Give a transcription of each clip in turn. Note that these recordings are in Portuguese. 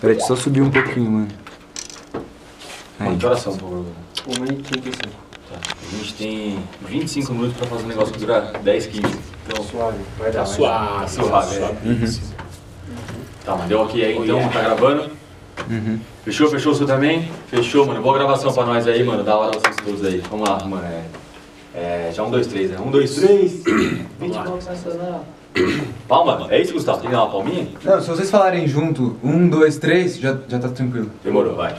Peraí, deixa eu só subir um pouquinho, mano. Aí. Que horas são, por favor? 1h35. Tá. A gente tem 25 minutos pra fazer um negócio que dura 10, 15. Então, Suave. Vai dar. Tá suave, suave, suave. tá, mas deu ok aí então, tá gravando? Uhum. Fechou, fechou o seu também? Fechou, mano. Boa gravação pra nós aí, mano. Da hora vocês todos aí. Vamos lá, mano. É, é, já um, dois, três, né? Um, dois, três. Beatbox nacional. Palma? É isso, Gustavo? Tem que dar uma palminha? Não, se vocês falarem junto, um, dois, três, já, já tá tranquilo. Demorou, vai.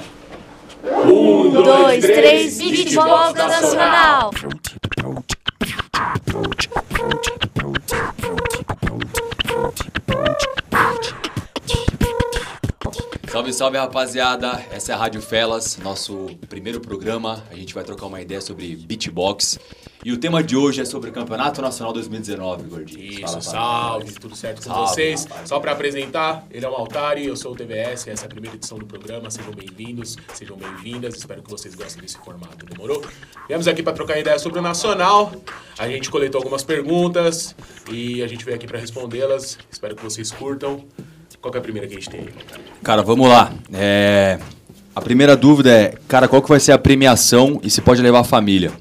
Um, dois, três, beatbox nacional. Salve, salve rapaziada! Essa é a Rádio Felas, nosso primeiro programa. A gente vai trocar uma ideia sobre beatbox. E o tema de hoje é sobre o Campeonato Nacional 2019, gordinho. Isso, Fala salve, tudo certo com Salve, vocês? rapaz. Só pra apresentar, ele é o Altari, eu sou o TVS, essa é a primeira edição do programa. Sejam bem-vindos, sejam bem-vindas. Espero que vocês gostem desse formato, demorou? Viemos aqui pra trocar ideia sobre o Nacional. A gente coletou algumas perguntas e a gente veio aqui pra respondê-las. Espero que vocês curtam. Qual é a primeira que a gente tem? Cara, vamos lá. É, A primeira dúvida é, cara, qual que vai ser a premiação e se pode levar a família?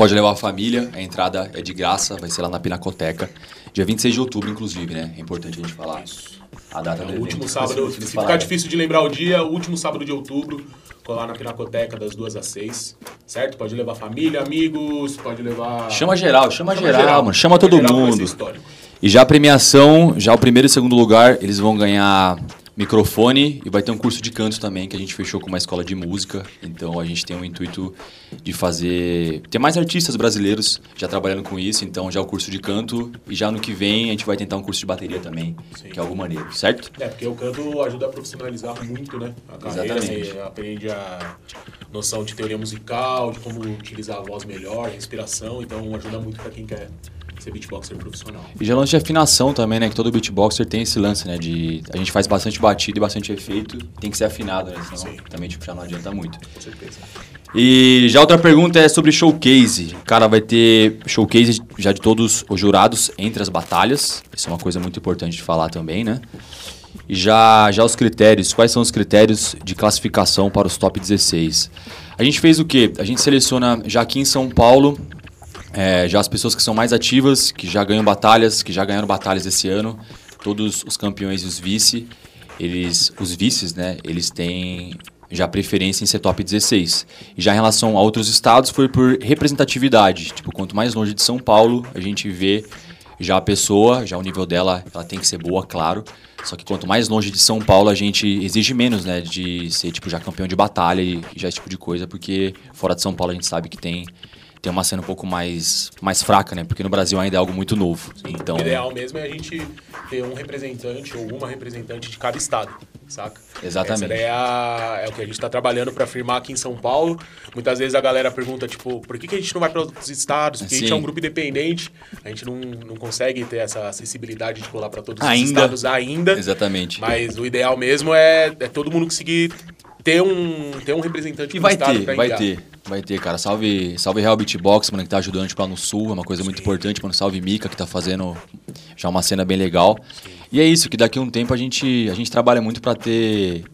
Pode levar a família, a entrada é de graça, vai ser lá na Pinacoteca. Dia 26 de outubro, inclusive, né? É importante a gente falar a data É do o evento. último Mas sábado, eles se ficar difícil de lembrar o dia, o último sábado de outubro, colar na Pinacoteca das 2 às 6, certo? Pode levar família, amigos, pode levar... Chama geral, chama, geral, mano. Chama todo geral, mundo. E já a premiação, já o primeiro e segundo lugar, eles vão ganhar microfone e vai ter um curso de canto também que a gente fechou com uma escola de música. Então a gente tem o intuito de fazer ter mais artistas brasileiros já trabalhando com isso. Então já o curso de canto e já no que vem a gente vai tentar um curso de bateria também, que é algo maneiro, certo? É, porque o canto ajuda a profissionalizar muito, né? A carreira, Exatamente. você aprende a noção de teoria musical, de como utilizar a voz melhor, respiração, então ajuda muito pra quem quer ser beatboxer profissional. E já lance de afinação também, né? Que todo beatboxer tem esse lance, né? De a gente faz bastante batida e bastante efeito, tem que ser afinado, né? Senão Sim. também tipo, já não adianta muito. Com certeza. E já outra pergunta é sobre showcase. Cara, vai ter showcase já de todos os jurados entre as batalhas. Isso é uma coisa muito importante de falar também, né? E já, já os critérios. Quais são os critérios de classificação para os top 16? A gente fez o quê? A gente seleciona já aqui em São Paulo é, já as pessoas que são mais ativas, que já ganham batalhas, que já ganharam batalhas esse ano, todos os campeões e os vice, eles, os vices, né, eles têm já preferência em ser top 16. E já em relação a outros estados foi por representatividade. Tipo, quanto mais longe de São Paulo, a gente vê já a pessoa, já o nível dela, ela tem que ser boa, claro. Só que quanto mais longe de São Paulo, a gente exige menos, né, de ser tipo já campeão de batalha e já esse tipo de coisa, porque fora de São Paulo a gente sabe que tem tem uma cena um pouco mais, mais fraca, né? Porque no Brasil ainda é algo muito novo. Então, O ideal mesmo é a gente ter um representante ou uma representante de cada estado, saca? Exatamente. É, a- é o que a gente está trabalhando para firmar aqui em São Paulo. Muitas vezes a galera pergunta, tipo, por que, que a gente não vai para outros estados? Porque a gente Sim. é um grupo independente, a gente não, não consegue ter essa acessibilidade de colar para todos os Ainda. estados ainda. Exatamente. Mas o ideal mesmo é, é todo mundo conseguir ter um, ter um representante E vai ter, vai ter, vai ter, cara. Salve, salve Real Beatbox, mano, que tá ajudando a gente lá no sul, é uma coisa muito importante, mano. Salve Mika, que tá fazendo já uma cena bem legal. E é isso, que daqui a um tempo a gente, a gente trabalha muito pra ter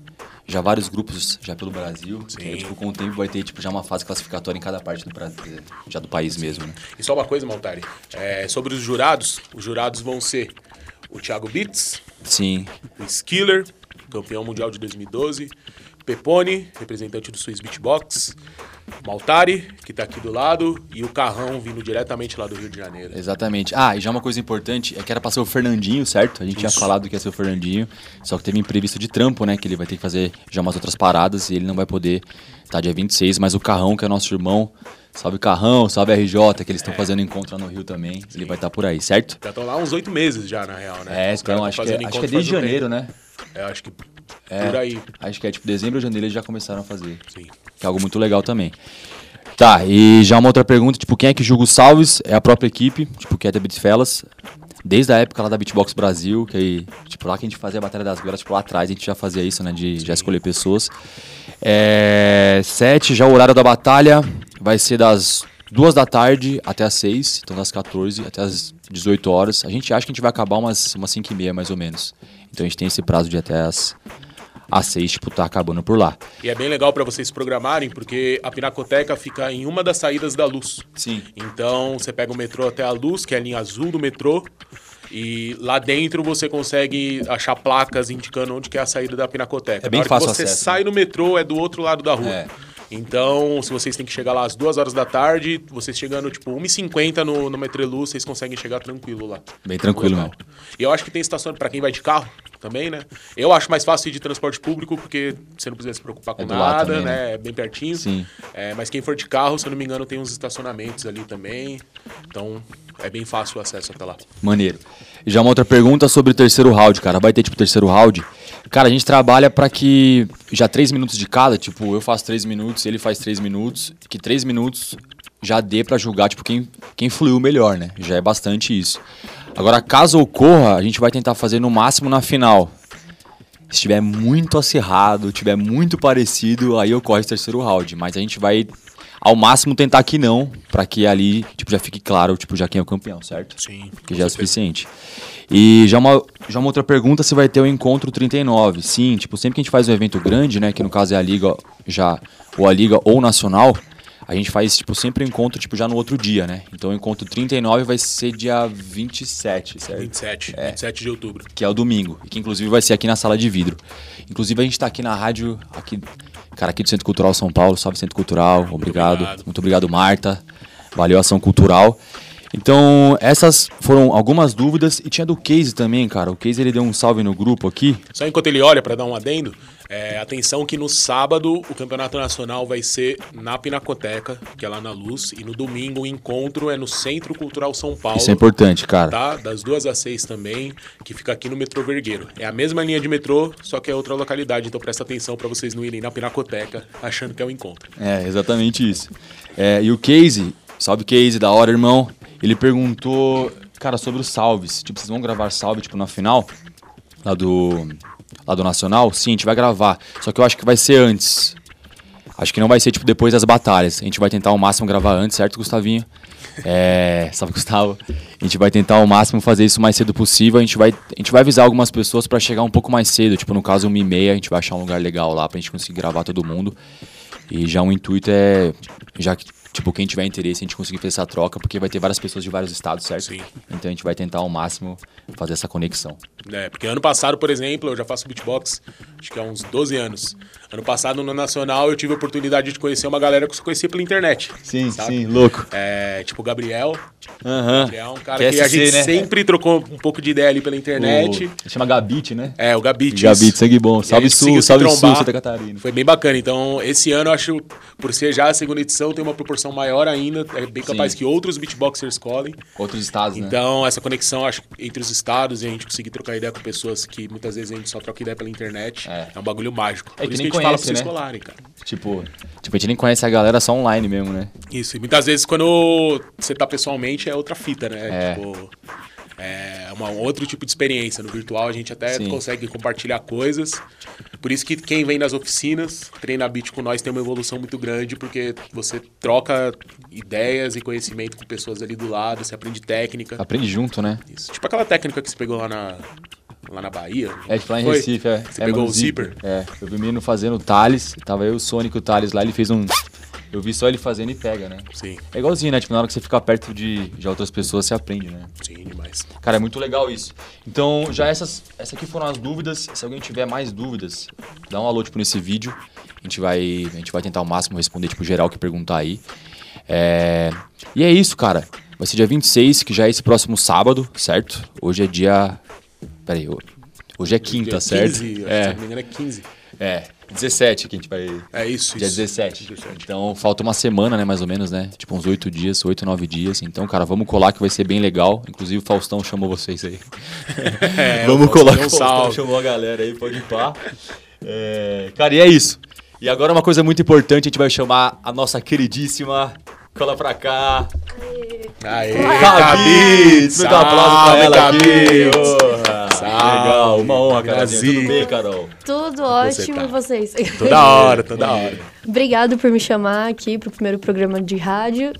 já vários grupos já pelo Brasil. Sim. Que, tipo, com o tempo vai ter tipo, já uma fase classificatória em cada parte do Brasil, já do país mesmo, né? E só uma coisa, Maltari. É, sobre os jurados, os jurados vão ser o Thiago Beats, Sim, o Skiller, campeão mundial de 2012, Pepone, representante do Swiss Beatbox, Maltari, que tá aqui do lado, e o Carrão vindo diretamente lá do Rio de Janeiro. Exatamente. Ah, e já uma coisa importante é que era pra ser o Fernandinho, certo? A gente tinha Isso. falado que ia ser o Fernandinho, só que teve imprevisto de trampo, né? Que ele vai ter que fazer já umas outras paradas e ele não vai poder estar dia 26, mas o Carrão, que é nosso irmão, salve Carrão, salve RJ, que eles estão É. fazendo encontro lá no Rio também, ele vai estar por aí, certo? Já estão lá uns oito meses já, na real, né? É, então tão acho que, é, acho que é encontro desde janeiro, tempo. né? É, acho que É, por aí. Acho que é tipo dezembro ou janeiro eles já começaram a fazer. Sim. Que é algo muito legal também. Tá, e já uma outra pergunta, tipo, quem é que julga os salves? É a própria equipe, tipo, que é da Beatfellas. Desde a época lá da Beatbox Brasil, que aí, tipo, lá que a gente fazia a Batalha das Glórias, tipo, lá atrás a gente já fazia isso, né, de já escolher pessoas. É, sete, já o horário da batalha vai ser das duas da tarde até as seis, então das 14 até as 18 horas. A gente acha que a gente vai acabar umas, umas 5 e meia, mais ou menos. Então a gente tem esse prazo de até as, A6, tipo, tá acabando por lá. E é bem legal pra vocês programarem, porque a Pinacoteca fica em uma das saídas da luz. Sim. Então você pega o metrô até a luz, que é a linha azul do metrô, e lá dentro você consegue achar placas indicando onde que é a saída da Pinacoteca. É bem fácil você acesso, sai do metrô, é do outro lado da rua. É. Então, se vocês têm que chegar lá às duas horas da tarde, vocês chegando tipo 1h50 no, no Metreluz, vocês conseguem chegar tranquilo lá. Bem tranquilo No local. mesmo. E eu acho que tem estação para quem vai de carro também, né? Eu acho mais fácil ir de transporte público porque você não precisa se preocupar com É do lado nada, também, né? né? É bem pertinho. Sim. É, mas quem for de carro, se eu não me engano, tem uns estacionamentos ali também. Então, é bem fácil o acesso até lá. Maneiro. Já uma outra pergunta sobre o terceiro round, cara. Vai ter, tipo, terceiro round? Cara, a gente trabalha pra que já três minutos de cada, tipo, eu faço três minutos, ele faz três minutos, que três minutos já dê pra julgar, tipo, quem, quem fluiu melhor, né? Já é bastante isso. Agora, caso ocorra, a gente vai tentar fazer no máximo na final. Se estiver muito acirrado, tiver muito parecido, aí ocorre esse terceiro round. Mas a gente vai, ao máximo, tentar que não, pra que ali, tipo, já fique claro, tipo, já quem é o campeão, certo? Sim. que já é o suficiente. E já uma, já uma outra pergunta se vai ter o encontro 39. Sim, tipo, sempre que a gente faz um evento grande, né, que no caso é a liga já ou a liga ou o nacional, a gente faz tipo sempre um encontro tipo já no outro dia, né? Então o encontro 39 vai ser dia 27, certo? 27, É. 27 de outubro. que é o domingo, e que inclusive vai ser aqui na sala de vidro. Inclusive a gente tá aqui na rádio, aqui, cara, aqui do Centro Cultural São Paulo, salve Centro Cultural, obrigado. obrigado. Muito obrigado, Marta. Valeu, Ação Cultural. Então, essas foram algumas dúvidas. E tinha do Case também, cara. O Case ele deu um salve no grupo aqui. Só enquanto ele olha para dar um adendo, é, atenção que no sábado o campeonato nacional vai ser na Pinacoteca, que é lá na Luz, e no domingo o encontro é no Centro Cultural São Paulo. Isso é importante, cara. Tá? Das duas às seis também, que fica aqui no metrô Vergueiro. É a mesma linha de metrô, só que é outra localidade, então presta atenção para vocês não irem na Pinacoteca achando que é o encontro. É, exatamente isso. É, e o Case, salve Case, da hora, irmão. Ele perguntou, cara, sobre os salves. Tipo, vocês vão gravar salve, tipo, na final? Lá do. Lá do Nacional? Sim, a gente vai gravar. Só que eu acho que vai ser antes. Acho que não vai ser, tipo, depois das batalhas. A gente vai tentar ao máximo gravar antes, certo, Gustavinho? É. Salve, Gustavo. A gente vai tentar ao máximo fazer isso o mais cedo possível. A gente vai, a gente vai avisar algumas pessoas pra chegar um pouco mais cedo. Tipo, no caso, uma e meia, a gente vai achar um lugar legal lá pra gente conseguir gravar todo mundo. E já o intuito é. Já que, tipo, quem tiver interesse, a gente conseguir fazer essa troca, porque vai ter várias pessoas de vários estados, certo? Sim. Então a gente vai tentar ao máximo fazer essa conexão. É, porque ano passado, por exemplo, eu já faço beatbox, acho que há uns 12 anos. Ano passado, no Nacional, eu tive a oportunidade de conhecer uma galera que eu conhecia pela internet. Sim, sabe? sim, louco. É, tipo o Gabriel. Que É um cara Que que, a gente né? sempre trocou um pouco de ideia ali pela internet. O... Chama Gabit, né? É, o Gabit. Gabit, sangue bom. Salve Sul, salve Sul. Santa Catarina. Foi bem bacana. Então, esse ano eu acho, por ser já a segunda edição, tem uma proporção maior ainda. É bem capaz Sim. que outros beatboxers colhem. Outros estados, né? Então, essa conexão, acho, entre os estados e a gente conseguir trocar ideia com pessoas que muitas vezes a gente só troca ideia pela internet, É. é, um bagulho mágico. É Por que isso que a gente fala pra conhece, vocês né? colarem, cara. Tipo, tipo, a gente nem conhece a galera só online mesmo, né? Isso, e muitas vezes quando você tá pessoalmente é outra fita, né? É. Tipo, é uma, um outro tipo de experiência. No virtual a gente até Sim. consegue compartilhar coisas. Por isso que quem vem nas oficinas, treina beat com nós, tem uma evolução muito grande, porque você troca ideias e conhecimento com pessoas ali do lado, você aprende técnica. Aprende junto, né? Isso. Tipo aquela técnica que você pegou lá na, lá na Bahia. É, tipo lá em Foi? Recife, é. Você é, pegou o zíper? É, eu vi o menino fazendo o Thales, tava eu, o Sonic e o Thales lá, ele fez um... Eu vi só ele fazendo e pega, né? Sim, É igualzinho, né? Tipo, na hora que você fica perto de, de outras pessoas, você aprende, né? sim, demais. Cara, é muito legal isso. Então, já essas, essas aqui foram as dúvidas. Se alguém tiver mais dúvidas, dá um alô, tipo, nesse vídeo. A gente vai, a gente vai tentar ao máximo responder, tipo, geral que perguntar aí. É... E é isso, cara. Vai ser dia 26, que já é esse próximo sábado, certo? Hoje é dia... Pera aí, ho- hoje é quinta, certo? 15, acho que, se é, não me engano é 15. é, 17 que a gente vai... É isso, Dia isso. 17. Então falta uma semana, né, mais ou menos, né? Tipo uns 8 dias, 8, 9 dias. Então, cara, vamos colar que vai ser bem legal. Inclusive o Faustão chamou vocês aí. É, vamos o colar Faustão que o Faustão chamou a galera aí, pode ir pá. É, Cara, e é isso. E agora uma coisa muito importante, a gente vai chamar a nossa queridíssima... Cola pra cá. Aê, Gabi! Dá um aplauso pra ela Gabi! aqui. Legal, uma honra, Carolzinha. Tudo bem, Carol? Tudo você ótimo tá? e vocês? Toda hora, toda hora. Obrigado por me chamar aqui pro primeiro programa de rádio.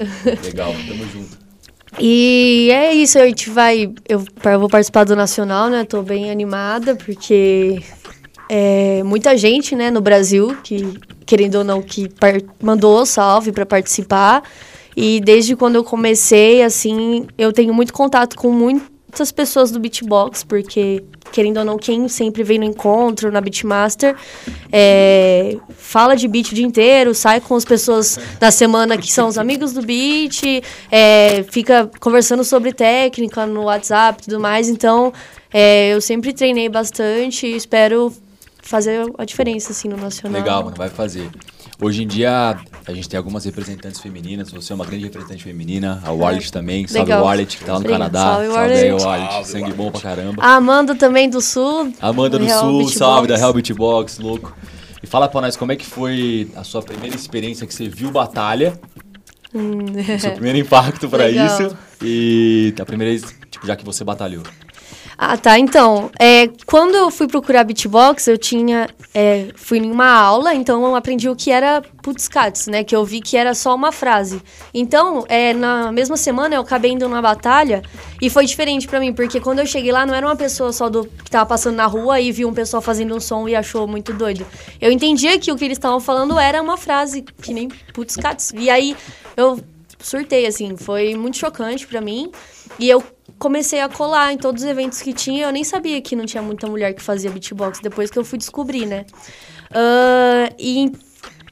Legal, tamo junto. E é isso, a gente vai. Eu, vou participar do Nacional, né? Tô bem animada, porque é, muita gente, né, no Brasil, que, querendo ou não, que mandou salve para participar. E desde quando eu comecei, assim, eu tenho muito contato com muitas pessoas do beatbox, porque, querendo ou não, quem sempre vem no encontro, na Beatmaster, é, fala de beat o dia inteiro, sai com as pessoas da semana que são os amigos do beat, é, fica conversando sobre técnica no WhatsApp e tudo mais. Então, é, eu sempre treinei bastante e espero fazer a diferença, assim, no nacional. Legal, mano, vai fazer. Hoje em dia, a gente tem algumas representantes femininas. Você é uma grande representante feminina. A Warlet também. Salve Legal. Warlet, que tá lá no Obrigada. Canadá. Salve, aí, Warlet. Warlet. Salve, Sangue bom pra caramba. A Amanda também do Sul. Amanda do Real Sul, Beatbox. salve da Real Beatbox, louco. E fala pra nós como é que foi a sua primeira experiência que você viu batalha. o seu primeiro impacto pra Hum. Legal. isso. E a primeira vez, tipo, já que você batalhou. Ah, tá. Então, é, quando eu fui procurar beatbox, eu tinha. é, fui em uma aula, então eu aprendi o que era putzcats, né? Que eu vi que era só uma frase. Então, é, na mesma semana eu acabei indo numa batalha e foi diferente pra mim, porque quando eu cheguei lá não era uma pessoa só do que tava passando na rua e viu um pessoal fazendo um som e achou muito doido. Eu entendia que o que eles estavam falando era uma frase, que nem putzcats. E aí eu surtei, assim, foi muito chocante pra mim. E eu comecei a colar em todos os eventos que tinha. Eu nem sabia que não tinha muita mulher que fazia beatbox, depois que eu fui descobrir, né? Ah, e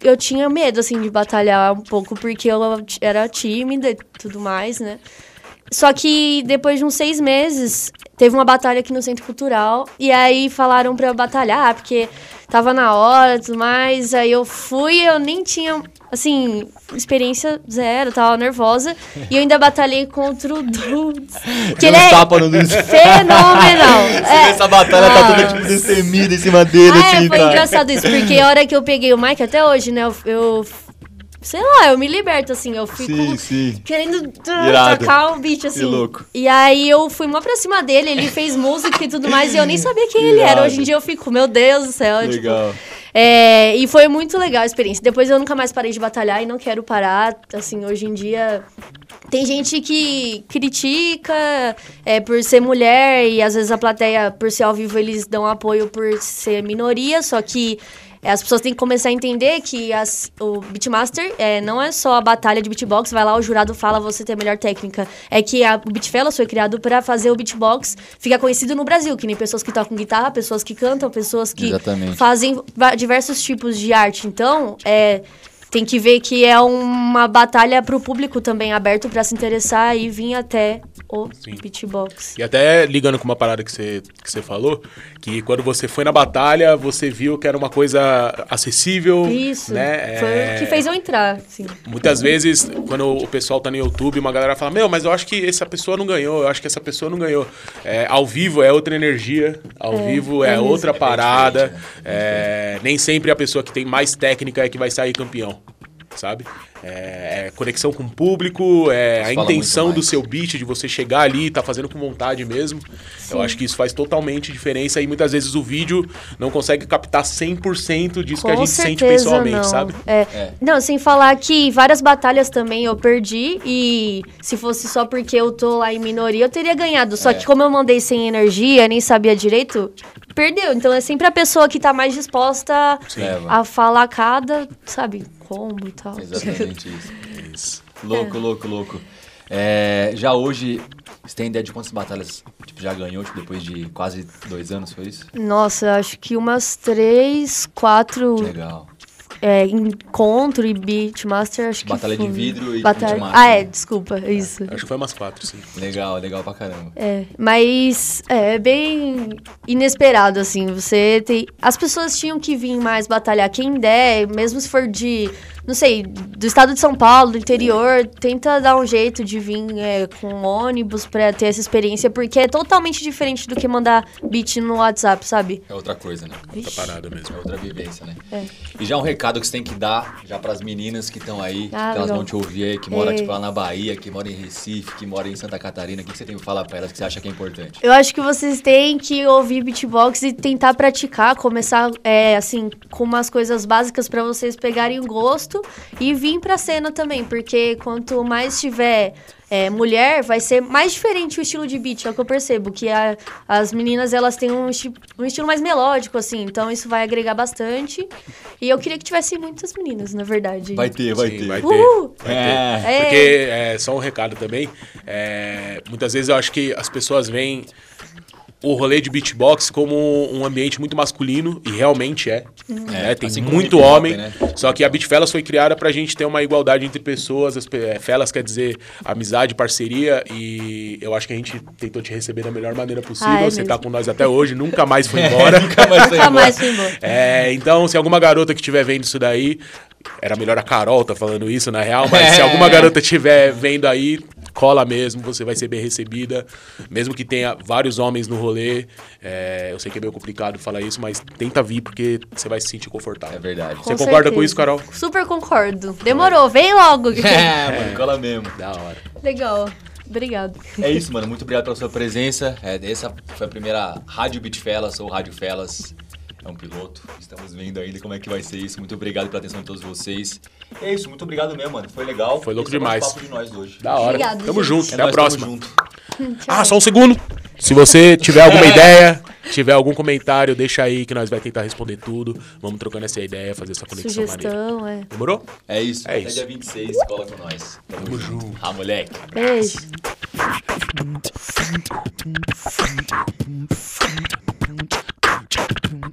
eu tinha medo, assim, de batalhar um pouco, porque eu era tímida e tudo mais, né? Só que depois de uns seis meses, teve uma batalha aqui no Centro Cultural. E aí falaram pra eu batalhar, porque tava na hora e tudo mais. Aí eu fui, eu nem tinha, assim, experiência zero, tava nervosa. E eu ainda batalhei contra o Dudes. Que ele um é tapa no Dudes. fenomenal. É. Essa batalha tá Ah. toda tipo destemida em cima dele, Ah, assim, é, foi cara. engraçado isso, porque a hora que eu peguei o mic, até hoje, né, eu, eu- sei lá, eu me liberto, assim, eu fico Sim, sim. querendo ah, Irado. tacar o beat, assim. louco. E aí eu fui mó pra cima dele, ele fez música e tudo mais, e eu nem sabia quem ele era. Irado. Hoje em dia eu fico, meu Deus do céu, tipo, Legal. é, e foi muito legal a experiência. Depois eu nunca mais parei de batalhar e não quero parar. Assim, hoje em dia tem gente que critica é, por ser mulher e às vezes a plateia, por ser ao vivo, eles dão apoio por ser minoria, só que as pessoas têm que começar a entender que as- o Beatmaster é, não é só a batalha de beatbox, vai lá, o jurado fala você tem a melhor técnica. É que a, o Beatfellas foi criado para fazer o beatbox ficar conhecido no Brasil, que nem pessoas que tocam guitarra, pessoas que cantam, pessoas que Exatamente. fazem diversos tipos de arte. Então, é, tem que ver que é uma batalha para o público também aberto para se interessar e vir até o Sim. beatbox. E até ligando com uma parada que você, que você falou, que quando você foi na batalha, você viu que era uma coisa acessível. Isso, né? foi É, o que fez eu entrar, assim. Muitas vezes, quando o pessoal tá no YouTube, uma galera fala: Meu, mas eu acho que essa pessoa não ganhou, eu acho que essa pessoa não ganhou. É, ao vivo é outra energia, ao vivo é, é outra parada. é, nem sempre a pessoa que tem mais técnica é que vai sair campeão. Sabe? É, é conexão com o público, é a intenção do seu beat, de você chegar ali e tá fazendo com vontade mesmo. Eu acho que isso faz totalmente diferença e muitas vezes o vídeo não consegue captar 100% disso que a gente sente pessoalmente, não. sabe? É. É. Não, sem falar que várias batalhas também eu perdi e se fosse só porque eu tô lá em minoria, eu teria ganhado. Só É. que como eu mandei sem energia, nem sabia direito, perdeu. Então é sempre a pessoa que tá mais disposta Leva. a falar cada, sabe, e tal. Exatamente isso. Isso. Louco, louco, louco. É, já hoje, você tem ideia de quantas batalhas tipo, já ganhou, tipo, depois de quase dois anos, foi isso? Nossa, acho que umas três, quatro Legal. É, encontro e beatmaster, acho que Batalha de foi. vidro e Batalha... beatmaster. Ah, é, desculpa, isso. Acho que foi umas quatro, sim. Legal, legal pra caramba. É, mas é, é bem inesperado, assim. Você tem. As pessoas tinham que vir mais batalhar. Quem der, mesmo se for de. Não sei, do estado de São Paulo, do interior, tenta dar um jeito de vir é, com ônibus pra ter essa experiência, porque é totalmente diferente do que mandar beat no WhatsApp, sabe? É outra coisa, né? Outra parada mesmo. É outra vivência, né? É. E já um recado que você tem que dar já pras meninas que estão aí, Ah, que elas vão te ouvir aí, que moram É. tipo, lá na Bahia, que moram em Recife, que moram em Santa Catarina. O que que você tem pra falar pra elas que você acha que é importante? Eu acho que vocês têm que ouvir beatbox e tentar praticar, começar é, assim com umas coisas básicas pra vocês pegarem o gosto e vir pra cena também, porque quanto mais tiver é, mulher, vai ser mais diferente o estilo de beat, é o que eu percebo. Que a- as meninas, elas têm um, esti- um estilo mais melódico, assim. Então, isso vai agregar bastante. E eu queria que tivesse muitas meninas, na verdade. Vai ter, vai Sim, ter. vai ter. Uhul! Vai ter. É. É. Porque, é, só um recado também, é, muitas vezes eu acho que as pessoas veem o rolê de beatbox como um ambiente muito masculino, e realmente é. né? Tem assim muito homem. né? Só que a Beatfellas foi criada pra gente ter uma igualdade entre pessoas. As, é, fellas quer dizer amizade, parceria, e eu acho que a gente tentou te receber da melhor maneira possível. Ah, é Você tá mesmo. com nós até hoje, nunca mais foi embora. Nunca mais foi embora. mais fui embora. É, então, se alguma garota que estiver vendo isso daí, era melhor a Carol tá falando isso, na real, mas se É. alguma garota estiver vendo aí, cola mesmo, você vai ser bem recebida. Mesmo que tenha vários homens no rolê. é, eu sei que é meio complicado falar isso, mas tenta vir porque você vai se sentir confortável. É verdade. Você concorda com isso, Carol? Super concordo. Demorou, vem logo. É, mano, cola mesmo. Da hora. Legal. Obrigado. É isso, mano. Muito obrigado pela sua presença. É, essa foi a primeira Rádio Beat Fellas ou Rádio Fellas. É um piloto. Estamos vendo ainda como é que vai ser isso. Muito obrigado pela atenção de todos vocês. E é isso, muito obrigado mesmo, mano. Foi legal. Foi louco Esse é o demais. papo de nós hoje. Da hora. Obrigado, tamo gente. junto. É Até a nóis, tamo próxima. junto. Ah, só um segundo. Se você tiver alguma ideia, tiver algum comentário, deixa aí que nós vai tentar responder tudo. Vamos trocando essa ideia, fazer essa conexão maneira. Sugestão, é. Demorou? É isso. É Até isso. dia 26, cola com nós. Tamo, junto. Ah, moleque. Beijo.